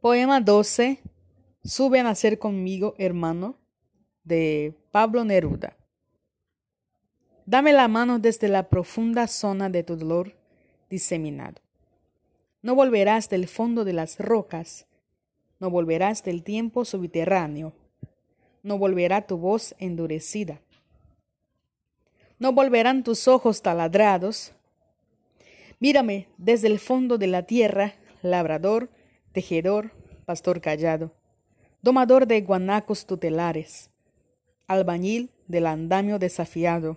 Poema 12. Sube a nacer conmigo, hermano, de Pablo Neruda. Dame la mano desde la profunda zona de tu dolor diseminado. No volverás del fondo de las rocas, no volverás del tiempo subterráneo, no volverá tu voz endurecida, no volverán tus ojos taladrados. Mírame desde el fondo de la tierra, labrador, tejedor, pastor callado, domador de guanacos tutelares, albañil del andamio desafiado,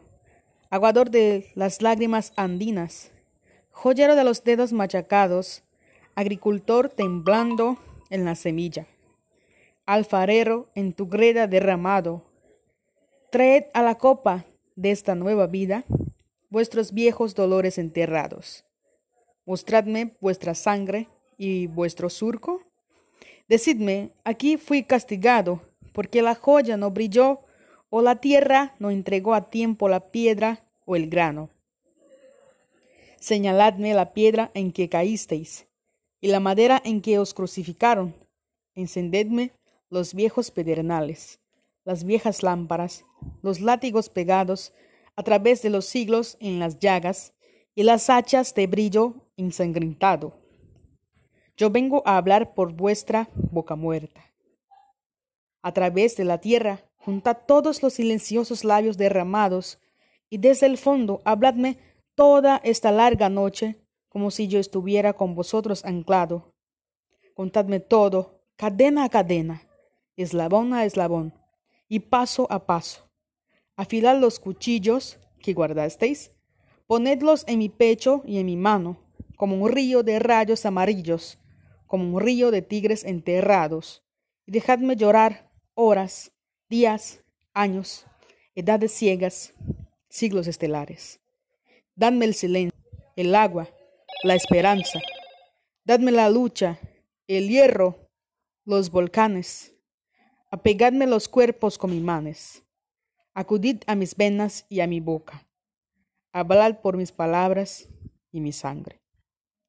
aguador de las lágrimas andinas, joyero de los dedos machacados, agricultor temblando en la semilla, alfarero en tu greda derramado, traed a la copa de esta nueva vida vuestros viejos dolores enterrados. Mostradme vuestra sangre y vuestro surco? Decidme, aquí fui castigado, porque la joya no brilló, o la tierra no entregó a tiempo la piedra o el grano. Señaladme la piedra en que caísteis, y la madera en que os crucificaron. Encendedme los viejos pedernales, las viejas lámparas, los látigos pegados a través de los siglos en las llagas, y las hachas de brillo ensangrentado. Yo vengo a hablar por vuestra boca muerta. A través de la tierra, juntad todos los silenciosos labios derramados, y desde el fondo habladme toda esta larga noche, como si yo estuviera con vosotros anclado. Contadme todo, cadena a cadena, eslabón a eslabón, y paso a paso. Afilad los cuchillos que guardasteis, ponedlos en mi pecho y en mi mano, como un río de rayos amarillos, como un río de tigres enterrados, y dejadme llorar horas, días, años, edades ciegas, siglos estelares. Dadme el silencio, el agua, la esperanza. Dadme la lucha, el hierro, los volcanes. Apegadme los cuerpos con imanes. Acudid a mis venas y a mi boca. Hablad por mis palabras y mi sangre.